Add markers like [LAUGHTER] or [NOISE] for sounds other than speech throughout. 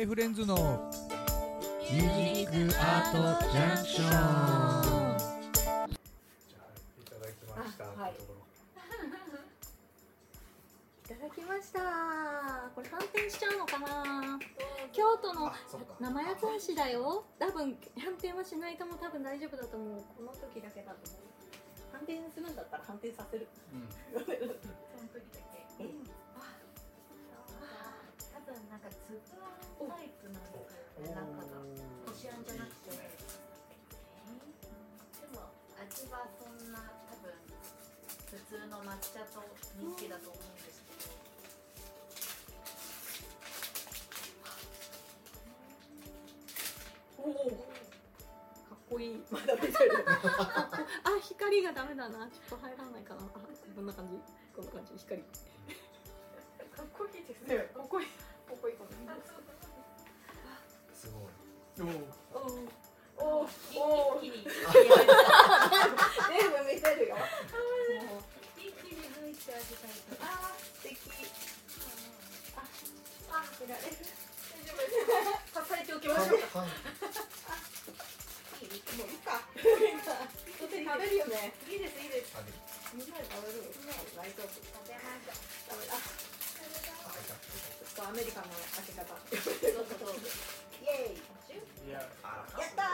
フレンズのミュージックアートジャンクションじゃあいただきました。あはい。ころいただきました。これ反転しちゃうのかな。京都のあそっか生八つ橋だよ。多分反転はしないとも多分大丈夫だと思うこの時だけだと思う反転するんだったら反転させる。うん。[LAUGHS] その時だけ。かつぶあんタイプなんですよね。中が。こしあんじゃなくて。でも味はそんな多分普通の抹茶と人気だと思うんですけど。おおかっこいいまだ見てる。[LAUGHS] あ光がダメだな。ちょっと入らないかな。あこんな感じ。こんな感じ。光。かっこいいですね。かっこいい [LAUGHS] こいいかもすごい。おおおおお一気に全部見せるよ一気に入って味がいい。あー素敵ああ見られる大丈夫支えておきましょうかアメリカの開け方。どうぞどう。ぞ。イエーイ。いや。あやった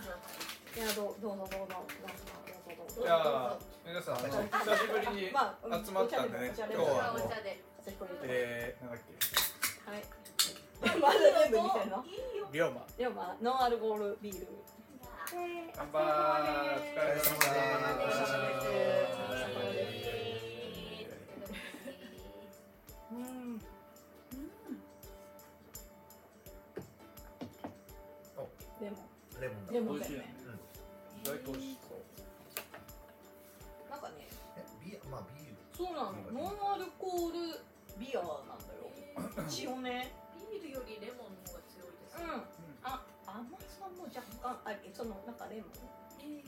ー。いやどうどうぞどうぞ。どうぞどうぞ。どうぞじゃあ皆さんあの久しぶりにまあ集まったんでねお茶で今日はあのお茶で。お茶で。えーなんだっけ？はい。まだ全部見てんの？龍馬。でもまあノンアルコールビール。乾杯。お疲れ様です。お疲れ様ですレモンだ。レモンだよね。美味しいよね。意外と美味しそうなんかね。え、ビア、まあビール。そうなの。ノンアルコールビアなんだよ。一応ね。ビールよりレモンの方が強いです。うん。あ甘さも若干あそのなんかレモン？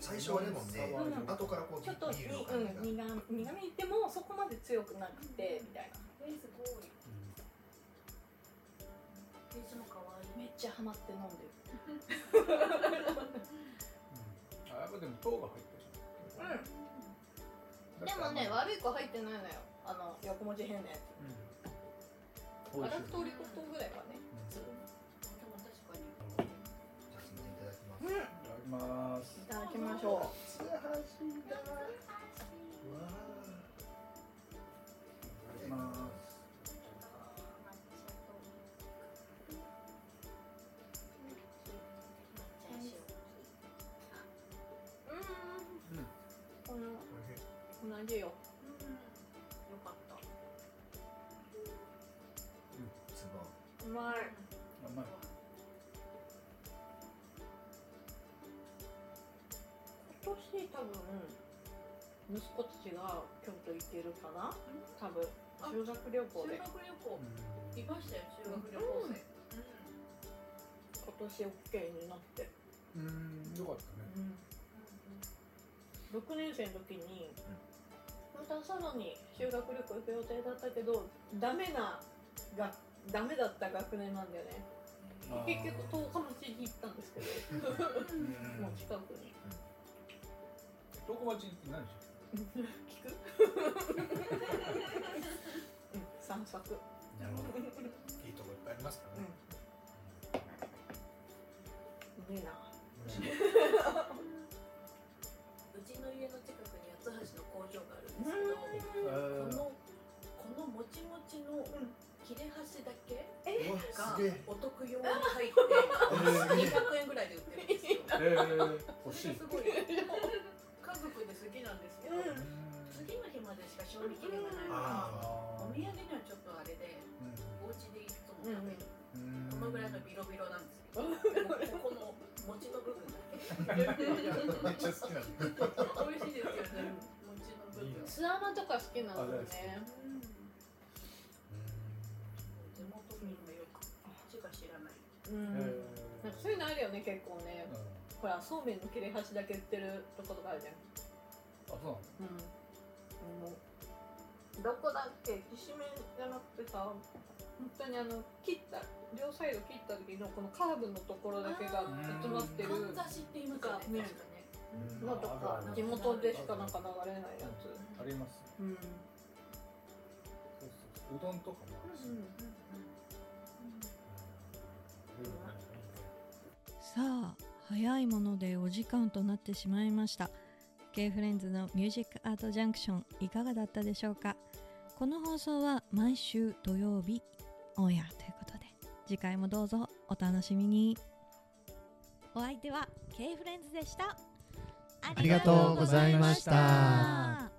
最初はレモンで、うん。後からこうビちょっとにビールのうん感じが。苦苦味でもそこまで強くなくてみたいな。えすごい。ちゃハマって飲んでる。[LAUGHS] あやっぱでも糖が入ってる。うん。でもね悪い子入ってないのよ。あの横文字変なやつ。うん。アラフトリコ糖ぐらいはね。でも確かに。じゃあすみませんいただきます。うん。いいただきます。ただきましょうー。同じよ。よかった。すごい。うまい今年多分息子たちが京都行けるかな？多分。修学旅行で。修学旅行。うん。いましたよ修学旅行。生。今年 OK になって、うんよかったね。6年生の時に本当はさらに修学旅行行く予定だったけどダメながダメだった学年なんだよね。結局十日町に行ったんですけど。うん。もう近くに。東小町って何でし [LAUGHS] 聞く？うん散策。ょなるほど。いいとこいっぱいありますからね。うめえな切れ端だけ？うわ、が。お得用に入って200円ぐらいで売ってるんですよ。えー、欲しい。すごい。家族で好きなんですけど、うん。次の日までしか賞味期限がないから、あお土産にはちょっとあれでお家でいつも食べる、うん。このぐらいのビロビロなんですけど、ここの餅の部分だけ。めっちゃ好きなんだ。美味しいですよね餅の部分。いいな巣穴とか好きなんだよねうん、なんかそういうのあるよね結構ね。うん。ほらそうめんの切れ端だけ売ってるとことかあるじゃん。あそうなのうん、もうどこだっけ？きしめんじゃなくてさ本当にあの切った両サイド切った時のこのカーブのところだけが集まってる。かんざしって言いますよねね確かね。うん。のとか地元でしかなんか流れないやつ。あります。うん、そうそうそう。うどんとかもあるし、うんさあ早いものでお時間となってしまいました。K フレンズのミュージックアートジャンクションいかがだったでしょうか？この放送は毎週土曜日オンエアということで次回もどうぞお楽しみに。お相手は K フレンズでした。ありがとうございました